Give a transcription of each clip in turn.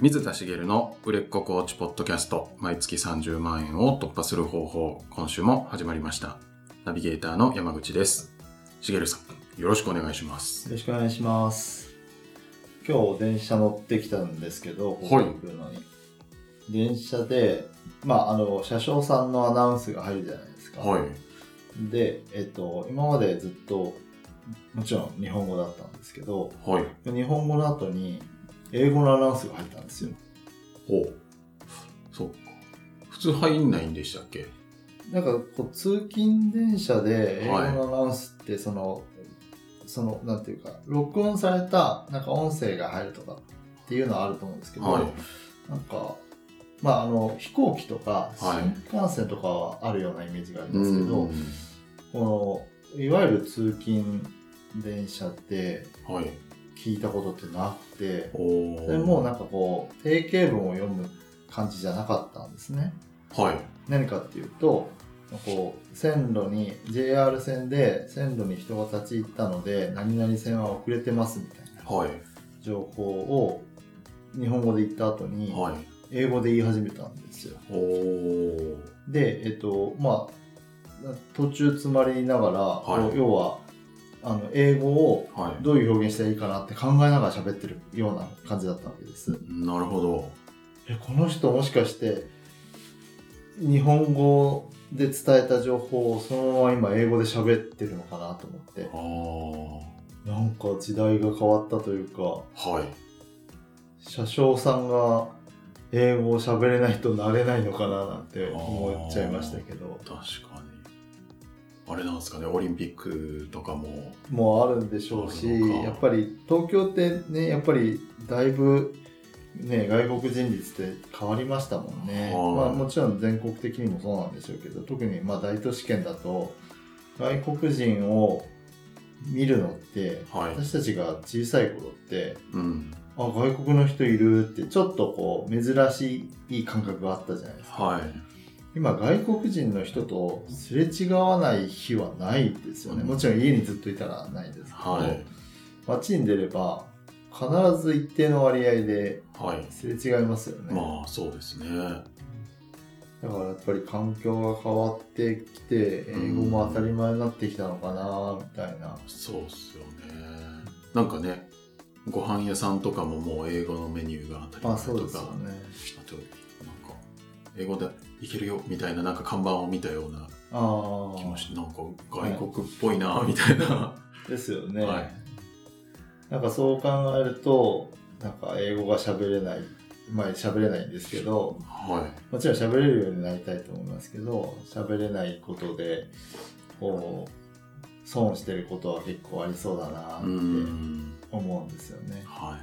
水田茂の売れっ子コーチポッドキャスト毎月30万円を突破する方法今週も始まりました。ナビゲーターの山口です。茂さんよろしくお願いします。よろしくお願いします。今日電車乗ってきたんですけどはい。電車でまああの車掌さんのアナウンスが入るじゃないですか、はい。でえっと今までずっともちろん日本語だったんですけどはい。日本語の後に英語のアナウンスが入ったんですよ。そうか。普通入んないんでしたっけ？なんかこう通勤電車で英語はいのアナウンスってその、そのなんていうか録音されたなんか音声が入るとかっていうのはあると思うんですけど、はい。なんかまああの飛行機とかはい。新幹線とかはあるようなイメージがありうますけど、ん。このいわゆる通勤電車ってはい聞いたことってなくておそれもなんかこう定型文を読む感じじゃなかったんですね。はい。何かっていうとこう線路に JR 線で線路に人が立ち入ったので何々線は遅れてますみたいなはい。情報を日本語で言った後にはい。英語で言い始めたんですよ。でえっとまあ途中詰まりながら、はい。要はあの英語をはい。どういう表現したらいいかなって考えながら喋ってるような感じだったわけです。なるほど。えこの人もしかして日本語で伝えた情報をそのまま今英語で喋ってるのかなと思って。なんか時代が変わったというかはい。車掌さんが英語を喋れないとなれないのかななんて思っちゃいましたけど。確かにあれなんですかねオリンピックとかも。もうあるんでしょうしやっぱり東京ってねやっぱりだいぶね外国人率って変わりましたもんね、はい。まあ、もちろん全国的にもそうなんでしょうけど特にまあ大都市圏だと外国人を見るのってはい。私たちが小さい頃ってうん。あ外国の人いるってちょっとこう珍しい感覚があったじゃないですか。はい今外国人の人とすれ違わない日はないですよね、うんもちろん家にずっといたらないですけど、はい。街に出れば必ず一定の割合ではい。すれ違いますよね、まあそうですね。だからやっぱり環境が変わってきて英語も当たり前になってきたのかなみたいな、そうっすよね。なんかねご飯屋さんとかももう英語のメニューが当たりまあ前とかそうですよね。あとなんか英語でいけるよみたいななんか看板を見たようなあ気もしあなんか外国っぽいなみたいな、ですよね、はい。なんかそう考えるとなんか英語が喋れないまあ喋れないんですけどはい。もちろん喋れるようになりたいと思いますけど喋れないことでこう損してることは結構ありそうだなっうてん思うんですよね。は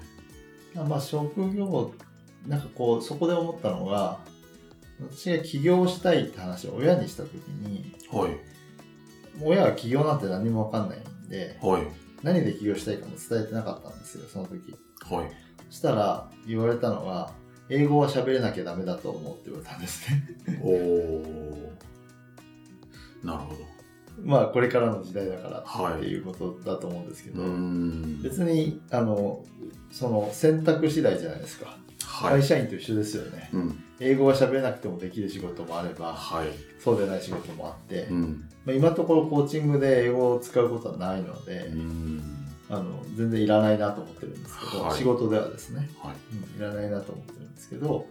い。まあ職業なんかこうそこで思ったのが私が起業したいって話を親にした時にはい。親は起業なんて何も分かんないんではい。何で起業したいかも伝えてなかったんですよその時。はい。そしたら言われたのが英語は喋れなきゃダメだと思うって言われたんですね。おおなるほど。まあこれからの時代だからはいっていうことだと思うんですけど、うん。別にあのその選択次第じゃないですか、はい。会社員と一緒ですよね。うん英語が喋れなくてもできる仕事もあればはい。そうでない仕事もあって、うん。まあ、今のところコーチングで英語を使うことはないので、うん。あの全然いらないなと思ってるんですけど、はい。仕事ではですね、はい。うん、いらないなと思ってるんですけど、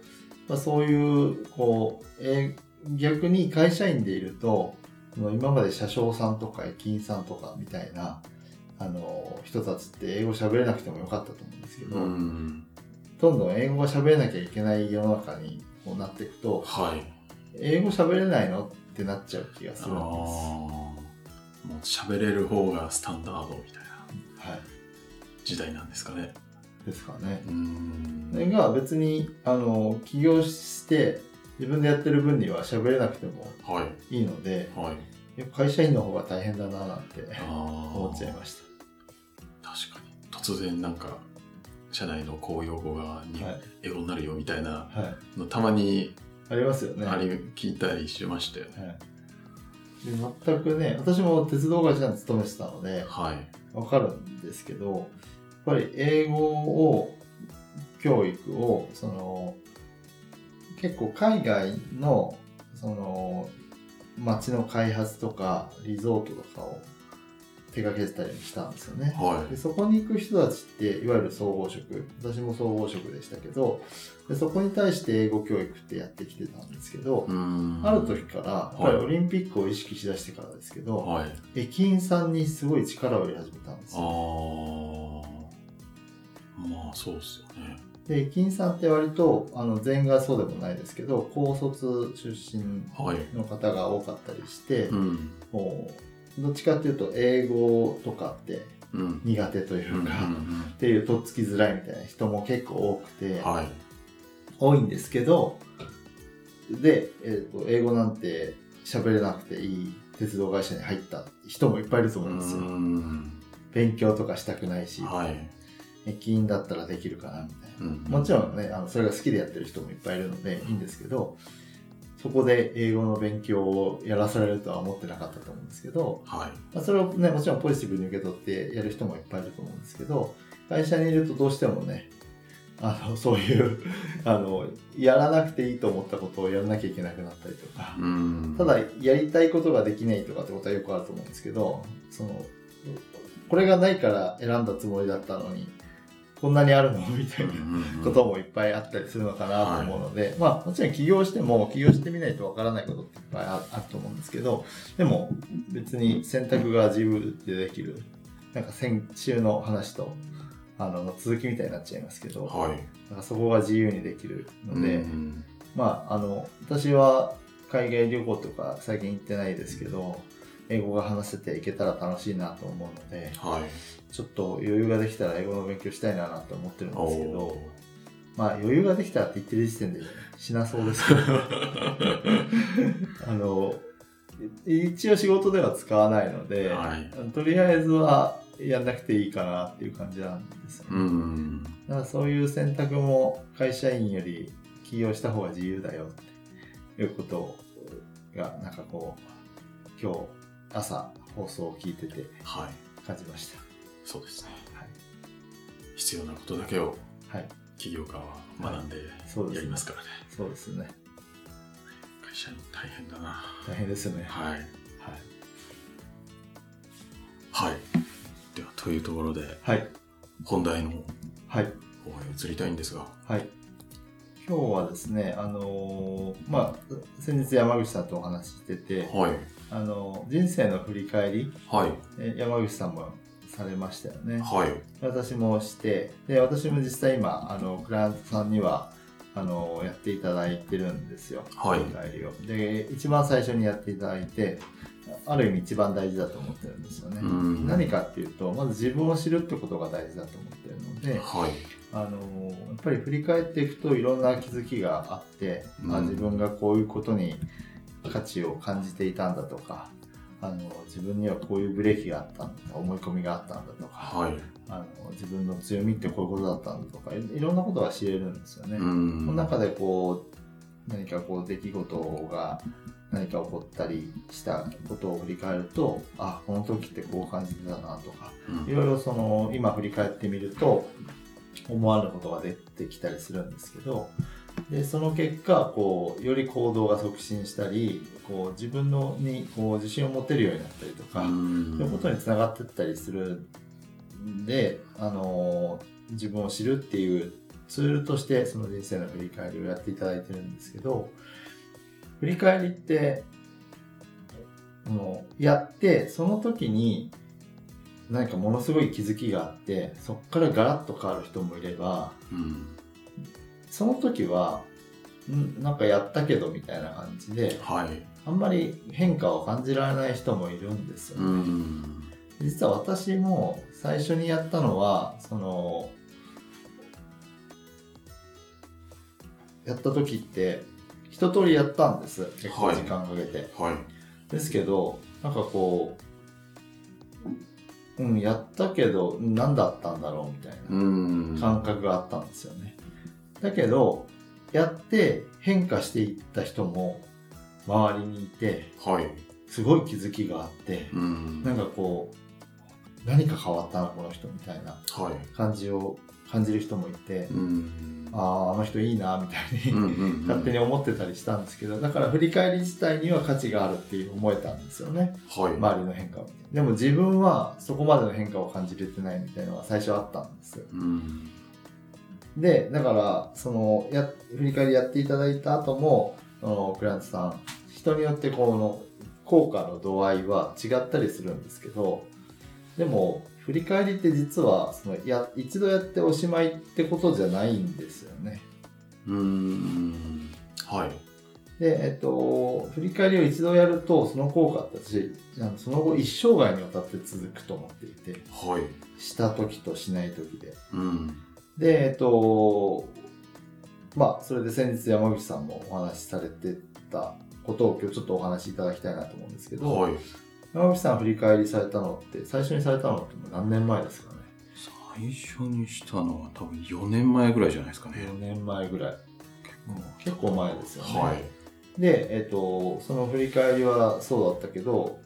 まあ、そういうこう、えー逆に会社員でいると今まで車掌さんとか駅員さんとかみたいなあの人たちって英語喋れなくてもよかったと思うんですけど、うん。どんどん英語が喋れなきゃいけない世の中にこうなっていくとはい。英語喋れないのってなっちゃう気がするんです。もう喋れる方がスタンダードみたいなはい、時代なんですかね。ですかね。うん。それが別にあの起業して自分でやってる分には喋れなくてもはい。いいのではい。会社員の方が大変だななんて思っちゃいまし確かに。突然なんか社内の公用語が英語になるよみたいな。のたまにありますよね。あり聞いたりしましたよねはい。で全くね、私も鉄道会社に勤めてたので、はいわかるんですけど、やっぱり英語を教育をその結構海外のその街の開発とかリゾートとかを手掛けてたりしたんですよね。はでそこに行く人たちっていわゆる総合職私も総合職でしたけどでそこに対して英語教育ってやってきてたんですけど。ある時からやっぱりオリンピックを意識しだしてからですけど、はい。駅員さんにすごい力を入れ始めたんですあよ。あ。まあ、そうですよね。で駅員さんって割とあの全員がそうでもないですけど高卒出身はい。の方が多かったりして、うん。もうどっちかっていうと英語とかってうん。苦手というん。ううか、っんていうとっつきづらいみたいな人も結構多くて、はい。多いんですけどで、えーと英語なんて喋れなくていい鉄道会社に入った人もいっぱいいると思うんですよ。ん。勉強とかしたくないし、はい。駅員だったらできるかなみたいな。うんもちろんね、あのそれが好きでやってる人もいっぱいいるのでいいんですけど、そこで英語の勉強をやらされるとは思ってなかったと思うんですけど、はい。まあ、それをね、もちろんポジティブに受け取ってやる人もいっぱいいると思うんですけど、会社にいるとどうしてもね、あの、そういう、あの、やらなくていいと思ったことをやらなきゃいけなくなったりとか、うん。ただ、やりたいことができないとかってことはよくあると思うんですけど、その、これがないから選んだつもりだったのに、こんなにあるの？みたいなこともいっぱいあったりするのかなと思うので、まあもちろん起業しても起業してみないとわからないことっていっぱいああると思うんですけどでも別に選択が自由でできるなんか先週の話とあの続きみたいになっちゃいますけど、はい。なんかそこが自由にできるので、うん。まああの私は海外旅行とか最近行ってないですけど英語が話せていけたら楽しいなと思うのではい。ちょっと余裕ができたら英語の勉強したいなと思ってるんですけどおまあ余裕ができたらって言ってる時点でしなそうですけど あの一応仕事では使わないので、はいとりあえずはやんなくていいかなっていう感じなんですよね、うん。だからそういう選択も会社員より起業した方が自由だよっていうことがなんかこう今日朝放送を聞いててはい。感じましたそうですね。はい、必要なことだけをはい、起業家は学んでやりますからね。そうですね会社員大変だな。大変ですよねはい。はいはい。では、というところで、はい本題のはい方へ移りたいんですが、はい。今日はですね、あのーまあ、先日山口さんとお話ししてて、はい。あの人生の振り返り、はい。え山口さんもされましたよね。はい。私もして、で、私も実際今、あの、クライアントさんには、あのやっていただいてるんですよ。はい振り返りを。で、一番最初にやっていただいて、ある意味一番大事だと思ってるんですよね。うん何かっていうと、まず自分を知るってことが大事だと思ってるので、はい。あのやっぱり振り返っていくといろんな気づきがあって、あうん自分がこういうことに価値を感じていたんだとかあの自分にはこういうブレーキがあったんだ思い込みがあったんだとかはい。あの自分の強みってこういうことだったんだとかいいろんなことが知れるんですよね。うん。その中でこう何かこう出来事が何か起こったりしたことを振り返るとあこの時ってこう感じてたなとかうんいろいろその今振り返ってみると思わぬことが出てきたりするんですけどでその結果こうより行動が促進したりこう自分のにこう自信を持てるようになったりとか、うんそういうことにつながっていったりするんで、あの自分を知るっていうツールとしてその人生の振り返りをやっていただいてるんですけど振り返りってもうやってその時に何かものすごい気づきがあってそこからガラッと変わる人もいればうん。その時はんなんかやったけどみたいな感じではい。あんまり変化を感じられない人もいるんですよね。うん。実は私も最初にやったのはそのやった時って一通りやったんです結構時間かけて、はい。ですけどなんかこううんやったけど何だったんだろうみたいうん。な感覚があったんですよね、だけどやって変化していった人も周りにいてはい。すごい気づきがあってうん。なんかこう何か変わったなこの人みたいなはい。感じを感じる人もいて、うん。ああ、あの人いいな、みたいに、勝手に思ってたりしたんですけど、だから振り返り自体には価値があるっていう思えたんですよね。はい。周りの変化を見て。でも自分はそこまでの変化を感じれてないみたいなのが最初あったんですよ。うん。で、だから、その、や、振り返りやっていただいた後も、その、クライアントさん、人によってこの、効果の度合いは違ったりするんですけど、でも、振り返りって実は、その、や、一度やっておしまいってことじゃないんですよね。うん。はい。で、えっと、振り返りを一度やると、その効果って私、あのその後一生涯にわたって続くと思っていて、はい。した時としない時で。うん。で、えっと、まあ、それで先日山口さんもお話しされてたことを今日ちょっとお話しいただきたいなと思うんですけど、はい。山口さん振り返りされたのって、最初にされたのって何年前ですかね？最初にしたのは多分4年前ぐらいじゃないですかね。?4 年前ぐらい。結構前ですよね。はい。で、えっと、その振り返りはそうだったけど、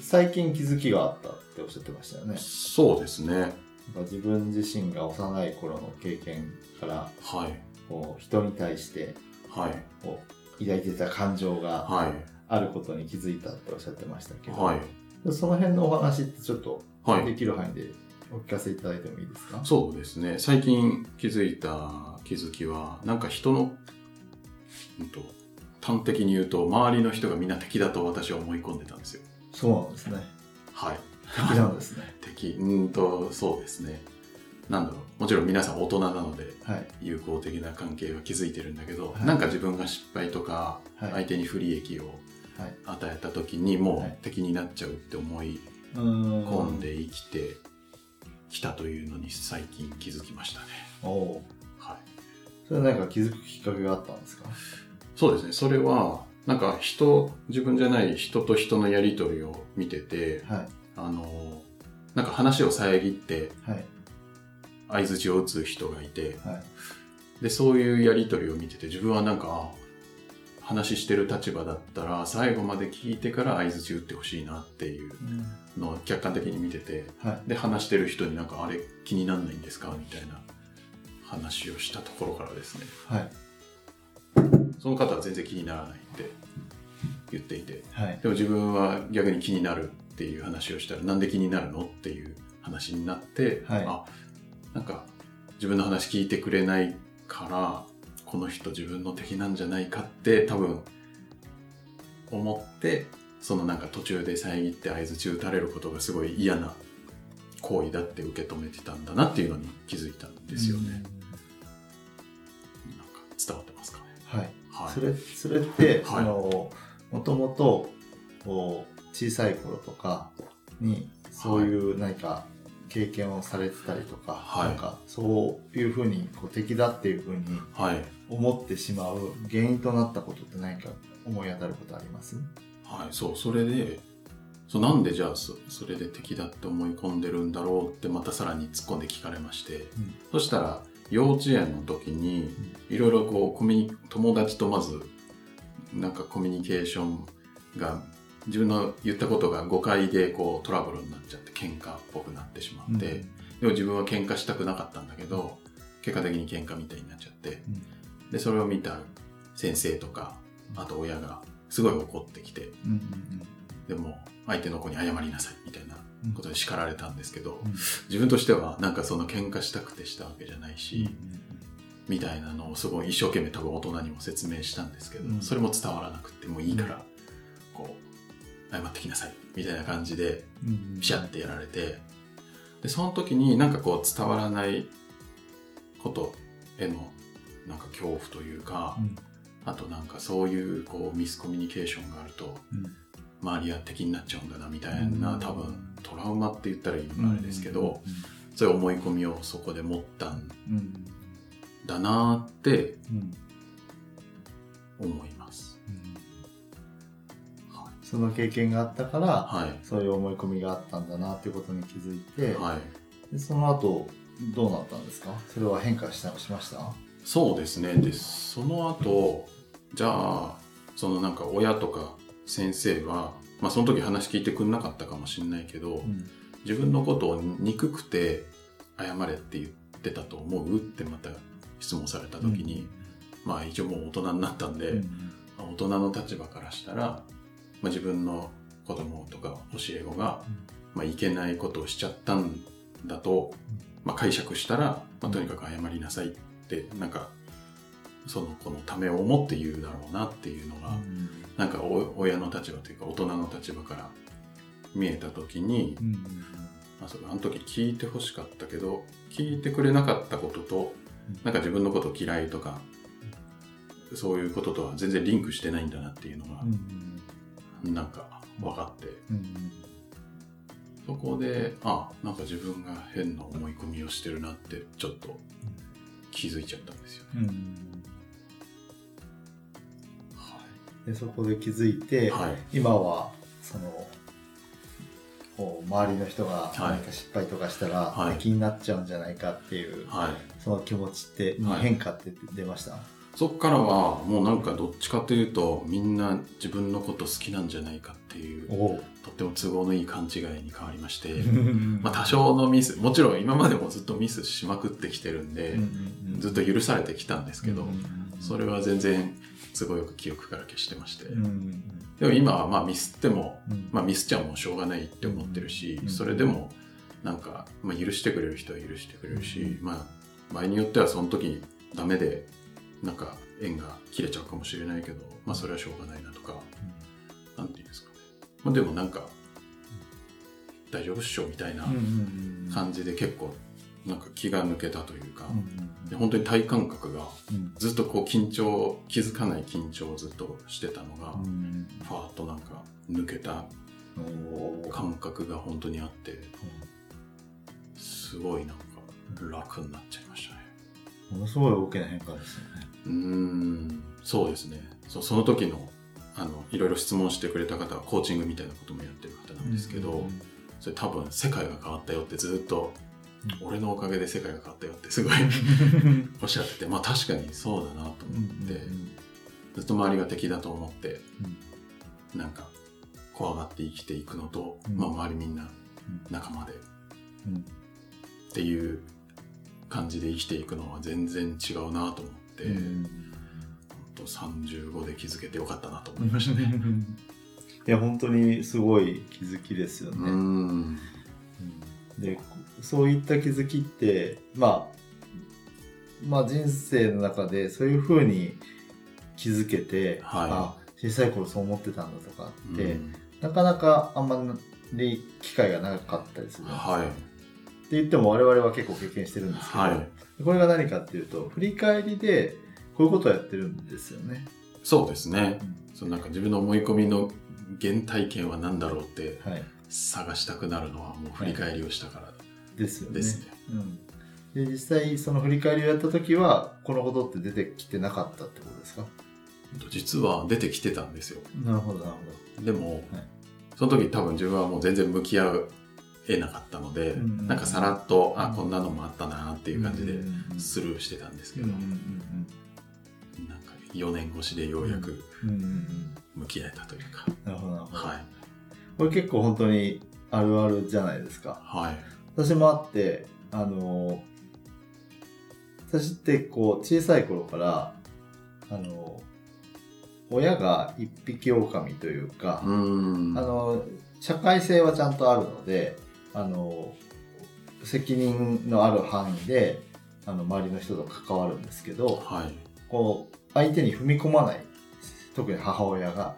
最近気づきがあったっておっしゃってましたよね。そうですね。自分自身が幼い頃の経験から、はい。こう人に対してはい。こう抱いてた感情がはい。あることに気づいたっておっしゃってましたけど、はい。その辺のお話ってちょっとではい。きる範囲でお聞かせいただいてもいいですか、そうですね。最近気づいた気づきは、なんか人の、うんと、端的に言うと、周りの人がみんな敵だと私は思い込んでたんですよ。そうなんですね。はい。敵なんですね。敵、うんと、そうですね。なんだろう。もちろん皆さん大人なので、はい。友好的な関係は築いてるんだけど、はいなんか自分が失敗とか、はい。相手に不利益をはい。与えた時にもはいう敵になっちゃうって思い込んで生きてきたというのに最近気づきましたね。おおはい。それは何か気づくきっかけがあったんですか？そうですね。それは、なんか人、自分じゃない人と人のやりとりを見てて、はい。あの、なんか話を遮ってはい。相槌を打つ人がいて、はい。で、そういうやりとりを見てて、自分はなんか、あ話してる立場だったら、最後まで聞いてから相槌打ってほしいなっていうのを客観的に見てて、はい。で、話してる人になんか、あれ気になんないんですか？みたいな話をしたところからですね、はい。その方は全然気にならないって言っていて、はい。でも自分は逆に気になるっていう話をしたら、なんで気になるの？っていう話になって、はいあ、なんか自分の話聞いてくれないから、この人自分の敵なんじゃないかって多分思って、そのなんか途中で遮って合図打たれることがすごい嫌な行為だって受け止めてたんだなっていうのに気づいたんですよね。なんか伝わってますかね？うん。はい。はい。それ、それって、はいその、もともと、小さい頃とかに、そういう何か経験をされてたりとか、はい。なんか、そういうふうに、こう、敵だっていうふうにはい。思ってしまう原因となったことって何か思い当たることあります？はい、そう、それで、そうなんでじゃあそそれで敵だって思い込んでるんだろうってまたさらに突っ込んで聞かれまして、うん。そしたら幼稚園の時にいろいろこうコミ友達とまずなんかコミュニケーションが自分の言ったことが誤解でこうトラブルになっちゃって喧嘩っぽくなってしまって、でも自分は喧嘩したくなかったんだけど結果的に喧嘩みたいになっちゃって。でそれを見た先生とかあと親がすごい怒ってきてうんうんでも相手の子に謝りなさいみたいなうんことで叱られたんですけど、うん。自分としてはなんかその喧嘩したくてしたわけじゃないうんし、みたいなのをすごい一生懸命多分大人にも説明したんですけど、うん。それも伝わらなくてもういいから、謝ってきなさいみたいな感じでピシャってやられてでその時になんかこう伝わらないことへのなんか恐怖というか、うん。あとなんかそういうこうミスコミュニケーションがあるとうん。周りは敵になっちゃうんだなみたいな、うん。多分トラウマって言ったらいいのかあれですけど、うん。そういう思い込みをそこで持ったんうんだなってうん。思いその経験があったから、い。はい。そういう思い込みがあったんだなっていうことに気づいて、はい。でその後どうなったんですか？それは変化したしました？そうですね。で、その後、じゃあ、そのなんか親とか先生は、まあその時話聞いてくんなかったかもしれないけど、うん自分のことを憎くて謝れって言っってたと思うってまた質問された時に、まあ一応もう大人になったんで、大人の立場からしたら、まあ、自分の子供とか教え子が、まあ、いけないことをしちゃったんだと、まあ、解釈したら、まあ、とにかく謝りなさいってなんかその子のためを思って言うだろうなっていうのが、なんかお親の立場というか大人の立場から見えた時に、まあ、それあの時聞いてほしかったけど聞いてくれなかったこととなんか自分のこと嫌いとかそういうこととは全然リンクしてないんだなっていうのが、なんか分かって、そこであなんか自分が変な思い込みをしてるなってちょっと気づいちゃったんですよね。でそこで気づいて、はい。今はその周りの人が何か失敗とかしたら、はい。気になっちゃうんじゃないかっていう、はい。その気持ちって、はい。変化って出ました？そっからはもうなんかどっちかというとみんな自分のこと好きなんじゃないかっていうおとっても都合のいい勘違いに変わりまして、ま多少のミスもちろん今までもずっとミスしまくってきてるんで、ずっと許されてきたんですけど、それは全然都合よく記憶から消してまして、でも今はまあミスっても、まあ、ミスっちゃもうしょうがないって思ってるし、うんそれでもなんか、まあ、許してくれる人は許してくれるし、まあ場合によってはその時ダメでなんか縁が切れちゃうかもしれないけど、まあそれはしょうがないなとか、なんていうんですかね、まあ、でもなんか大丈夫っしょみたいな感じで結構なんか気が抜けたというか、で本当に体感覚がずっとこう緊張気づかない緊張をずっとしてたのが、ファーッとなんか抜けた感覚が本当にあってすごいなんか楽になっちゃいましたね。ものすごい大きな変化ですよね。うーん。そうですね。そその時のあのいろいろ質問してくれた方はコーチングみたいなこともやってる方なんですけど、それ多分世界が変わったよってずっと、俺のおかげで世界が変わったよってすごい おっしゃっててまあ確かにそうだなと思って、ずっと周りが敵だと思って、なんか怖がって生きていくのと、うん。まあ、周りみんな仲間で。っていう感じで生きていくのは全然違うなと思って、本当35で気づけてよかったなと思いましたね。いや本当にすごい気づきですようね。ん。でそういった気づきって、まあ、まあ人生の中でそういうふうに気づけて、はい。あ小さい頃そう思ってたんだとかって、うん。なかなかあんまり機会がなかったりする。んですよはい。って言っても我々は結構経験してるんですけど、はいこれが何かっていうと振り返りでこういうことをやってるんですよね。そうですねそのなんか自分の思い込みの原体験は何だろうってはい、探したくなるのはもう振り返りをしたからですよね。ですね。うん、で実際その振り返りをやった時はこのことって出てきてなかったってことですか？実は出てきてたんですよ。なるほどなるほでも、はいその時多分自分はもう全然向き合えなかったので、なんかさらっと、あうんこんなのもあったなっていう感じでスルーしてたんですけど、どうんうんなんか4年越しでようやく向き合えたというか、なるほどはい。これ結構本当にあるあるじゃないですか。はい。私もあってあの私ってこう小さい頃からあの親が一匹狼というか、うあの社会性はちゃんとあるのであの責任のある範囲であの周りの人と関わるんですけどはい。こう相手に踏み込まない特に母親が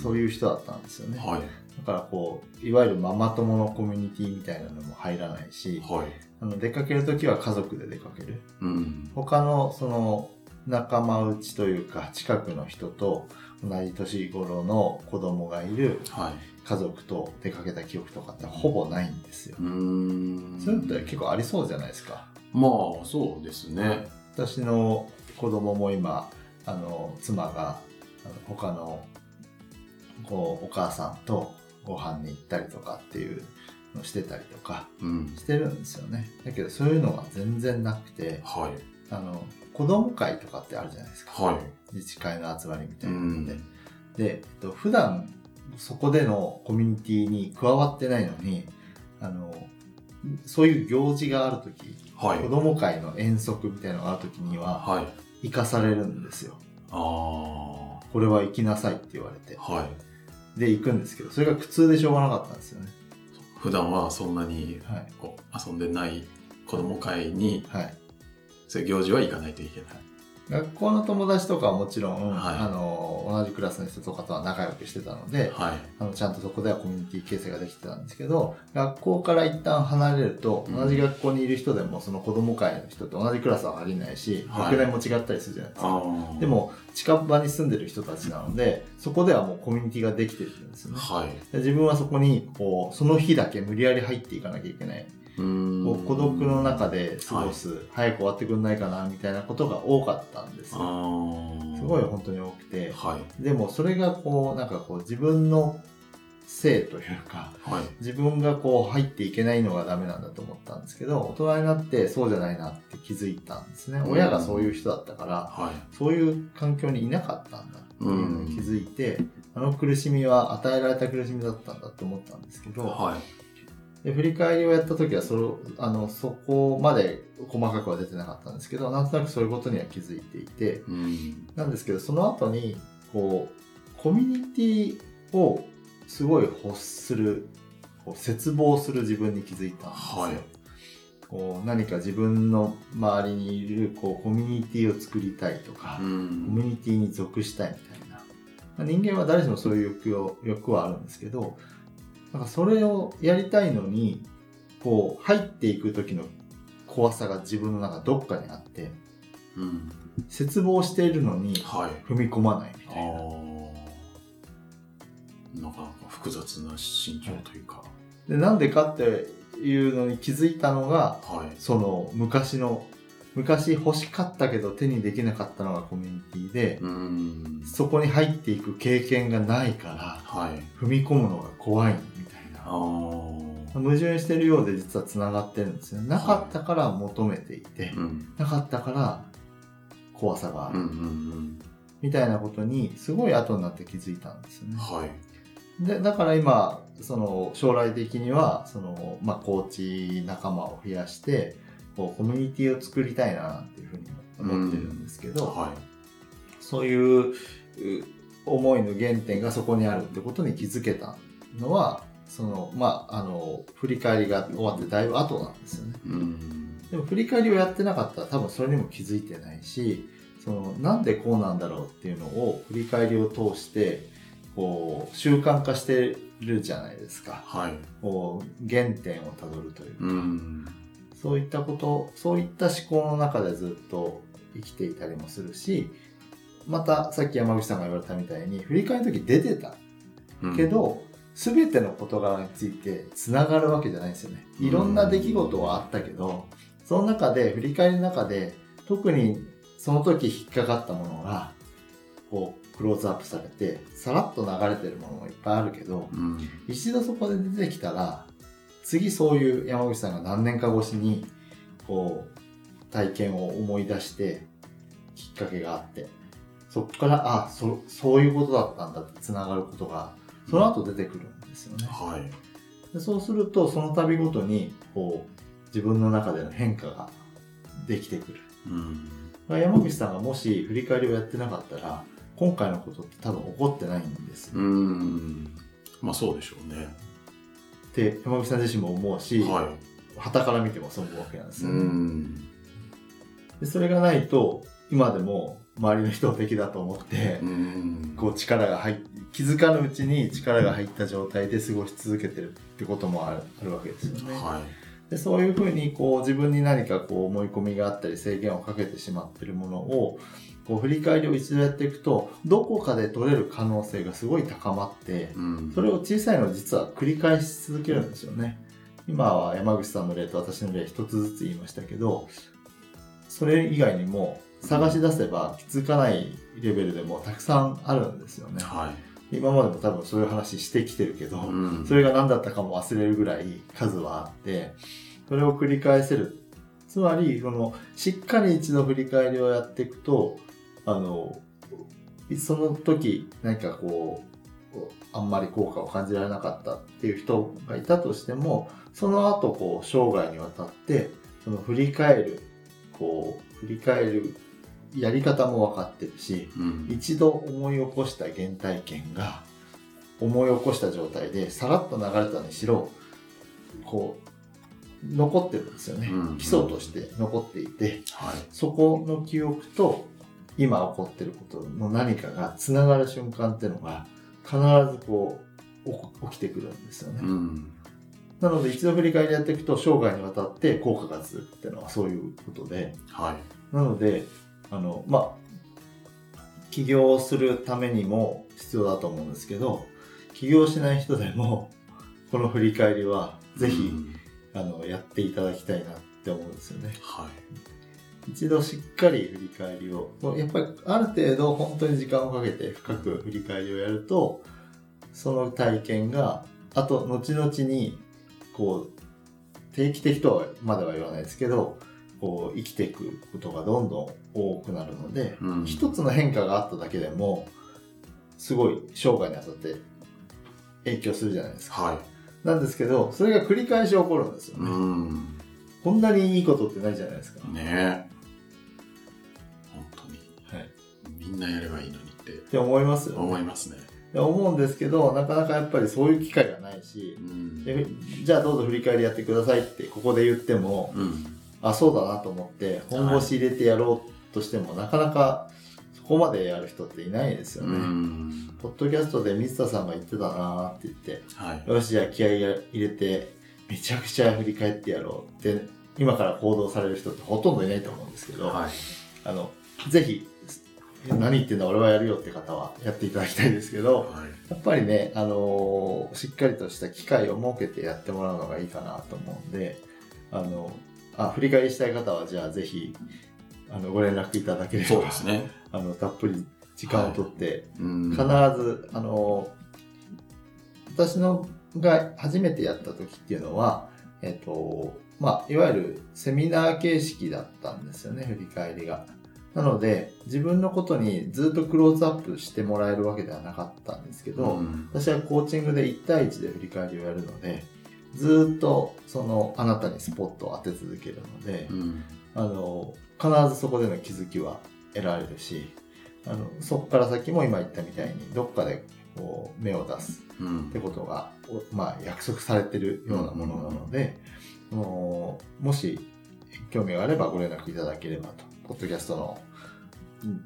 そういう人だったんですよね、はい。だからこういわゆるママ友のコミュニティみたいなのも入らないしはい。あの出かける時は家族で出かける。うん。他のその仲間内というか近くの人と同じ年頃の子供がいるはい家族と出かけた記憶とかってほぼないんですよう。ーんそういうのって結構ありそうじゃないですか。まあそうですね私の子供も今、あの、妻が、他の、こう、お母さんとご飯に行ったりとかっていうのをしてたりとかうんしてるんですよね。だけどそういうのが全然なくて、はいあの、子供会とかってあるじゃないですか。はい自治会の集まりみたういなので。んで、えっと、普段そこでのコミュニティに加わってないのに、あの、そういう行事があるとき、はい子。供会の遠足みたいなのがあるときには、はい。行かされるんですよ。ああ。これは行きなさいって言われて。はい。で、行くんですけど、それが苦痛でしょうがなかったんですよね。普段はそんなにはい。こう遊んでない子供会に、はい。そういう行事は行かないといけない。学校の友達とかはもちろん、はいあの、同じクラスの人とかとは仲良くしてたので、はい。あの、ちゃんとそこではコミュニティ形成ができてたんですけど、学校から一旦離れると、うん同じ学校にいる人でも、その子供会の人と同じクラスは入れないし、はい学年も違ったりするじゃないですか。ああ。で、も、近場に住んでる人たちなので、そこではもうコミュニティができてるんですよね。はい。で自分はそこに、こう、その日だけ無理やり入っていかなきゃいけない。こう孤独の中で過ごす、早く終わってくんないかな、みたいなことが多かったんですよ。すごい本当に多くて。はい。でもそれがこう、なんかこう自分のせいというか、はい。自分がこう入っていけないのがダメなんだと思ったんですけど、大人になってそうじゃないなって気づいたんですね。うん親がそういう人だったから、はい。そういう環境にいなかったんだっていうのに気づいて、あの苦しみは与えられた苦しみだったんだと思ったんですけど、はい。で振り返りをやった時はそれあのそこまで細かくは出てなかったんですけどなんとなくそういうことには気づいていてうん。なんですけどその後にこうコミュニティをすごい欲するこう絶望する自分に気づいたんですよ。はいこう何か自分の周りにいるこうコミュニティを作りたいとか、うコミん。ュニティに属したいみたいな。まあ人間は誰しもそういう欲を欲はあるんですけど、なんかそれをやりたいのに、こう、入っていく時の怖さが自分の中どっかにあって、うん。絶望しているのにはい。踏み込まないみあたいな。あ。なかなか複雑な心境というか。で、なんでかっていうのに気づいたのが、はい。その昔の、昔欲しかったけど手にできなかったのがコミュニティで、うん。そこに入っていく経験がないから、はい。踏み込むのが怖いみたいな。ああ。矛盾してるようで実はつながってるんですよなかったから求めていて、うん。なかったから怖さがある、うんうんうん。みたいなことにすごい後になって気づいたんですよね。はい。でだから今その将来的にはその、まあ、コーチ仲間を増やしてこうコミュニティを作りたいなっていうふうに思ってるんですけど、はそういうう思いの原点がそこにあるってことに気づけたのはそのまああの振り返りが終わってだいぶ後なんですよね。い。うん。でも振り返りをやってなかったら多分それにも気づいてないしそのなんでこうなんだろうっていうのを振り返りを通してこう習慣化してるじゃないですかはい。こう原点をたどるというか、うん。そういったことそういった思考の中でずっと生きていたりもするしまたさっき山口さんが言われたみたいに振り返りの時出てたうんけ、ど、全ての事柄についてつながるわけじゃないんですよね。いろんな出来事はあったけど、その中で、振り返りの中で、特にその時引っかかったものが、こう、クローズアップされて、さらっと流れてるものもいっぱいあるけど、うん。一度そこで出てきたら、次そういう山口さんが何年か越しに、こう、体験を思い出して、きっかけがあって、そこから、あ、そ、そういうことだったんだって繋がることが、その後出てくるんですよね。はい。でそうすると、その度ごとに、こう、自分の中での変化ができてくる。うん。まあ山口さんがもし振り返りをやってなかったら、今回のことって多分起こってないんですよ。うん。まあそうでしょうね。って山口さん自身も思うし、は旗から見てもそう思うわけなんですい。よ、うねん。で。それがないと、今でも周りの人を敵だと思ってう、ん。こう力が入っ気づかぬうちに力が入った状態で過ごし続けてるってこともあるあるわけですよね。はい。でそういうふうにこう自分に何かこう思い込みがあったり制限をかけてしまっているものをこう振り返りを一度やっていくとどこかで取れる可能性がすごい高まってうん。それを小さいのを実は繰り返し続けるんですよね。今は山口さんの例と私の例一つずつ言いましたけどそれ以外にも探し出せば気づかないレベルでもたくさんあるんですよね。はい。今までも多分そういう話してきてるけど、うん。それが何だったかも忘れるぐらい数はあって、それを繰り返せる。つまり、その、しっかり一度振り返りをやっていくと、あの、その時、何かこう、あんまり効果を感じられなかったっていう人がいたとしてもその後こう生涯にわたってその振り返るこう振り返るやり方も分かってるしうん。一度思い起こした原体験が思い起こした状態でさらっと流れたにしろこう残ってるんですよね、うん基礎として残っていてはい。そこの記憶と今起こってることの何かがつながる瞬間っていうのが必ずこうお起きてくるんですよね、うん。なので一度振り返りやっていくと生涯にわたって効果が続くっていうのはそういうことではい。なので、あの、まあ、起業するためにも必要だと思うんですけど、起業しない人でも、この振り返りは、ぜひ、うんあの、やっていただきたいなって思うんですよね。はい。一度しっかり振り返りを、もうやっぱりある程度本当に時間をかけて深く振り返りをやると、その体験が、あと、後々に、こう、定期的とはまでは言わないですけど、こう、生きていくことがどんどん多くなるので、うん一つの変化があっただけでも、すごい生涯にあたって影響するじゃないですか。はい。なんですけど、それが繰り返し起こるんですよね。うん。こんなにいいことってないじゃないですか。ねえ。本当に。はい。みんなやればいいのにってって思いますよね。思いますね。思うんですけど、なかなかやっぱりそういう機会がないしう、ん。でじゃあどうぞ振り返りやってくださいってここで言っても、うん。あ、そうだなと思って本腰入れてやろうとしても、なかなかそこまでやる人っていないですようね。ん。ポッドキャストで水田さんが言ってたなーって言って、はい。よし、じゃあ気合い入れて、めちゃくちゃ振り返ってやろうって、今から行動される人ってほとんどいないと思うんですけど、はい。あの、ぜひ、何言ってんだ俺はやるよって方はやっていただきたいですけど、はい。やっぱりね、あのーしっかりとした機会を設けてやってもらうのがいいかなと思うんで、あの、あ、振り返りしたい方は、じゃあぜひ、あの、ご連絡いただければ、そうですね。あの、たっぷり時間をとって、うん。必ず、あのー私のが初めてやった時っていうのは、えっ、と、まあ、いわゆるセミナー形式だったんですよね、振り返りが。なので、自分のことにずっとクローズアップしてもらえるわけではなかったんですけど、うん私はコーチングで1対1で振り返りをやるので、ずっとそのあなたにスポットを当て続けるので、うん。あの、必ずそこでの気づきは得られるし、あの、そこから先も今言ったみたいに、どっかでこう目を出すうんってことが、おまあ約束されてるようなものなので、もうもし興味があればご連絡いただければと。ポッドキャストの、うん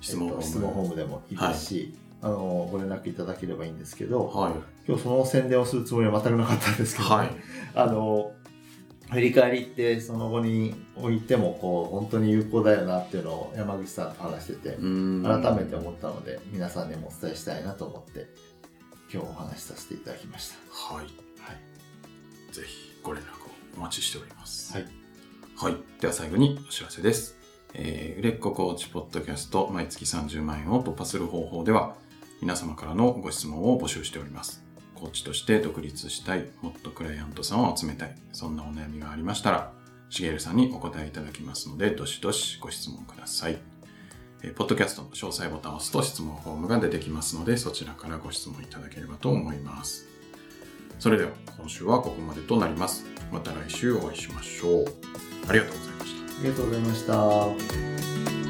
質問えっと質問フォームでもいいですし、あの、ご連絡いただければいいんですけど、はい。今日その宣伝をするつもりは全くなかったんですけど、はい。あの、振り返りってその後に置いてもこう本当に有効だよなっていうのを山口さんと話しててうん改めて思ったので皆さんにもお伝えしたいなと思って今日お話しさせていただきました。はい。はい。ぜひご連絡をお待ちしております。はい。はい。では最後にお知らせです。えー、売れっ子コーチポッドキャスト毎月30万円を突破する方法では皆様からのご質問を募集しております。コーチとして独立したい、もっとクライアントさんを集めたい、そんなお悩みがありましたら、しげるさんにお答えいただきますので、どしどしご質問ください。えーポッドキャストの詳細ボタンを押すと質問フォームが出てきますので、そちらからご質問いただければと思います。それでは今週はここまでとなります。また来週お会いしましょう。ありがとうございました。ありがとうございました。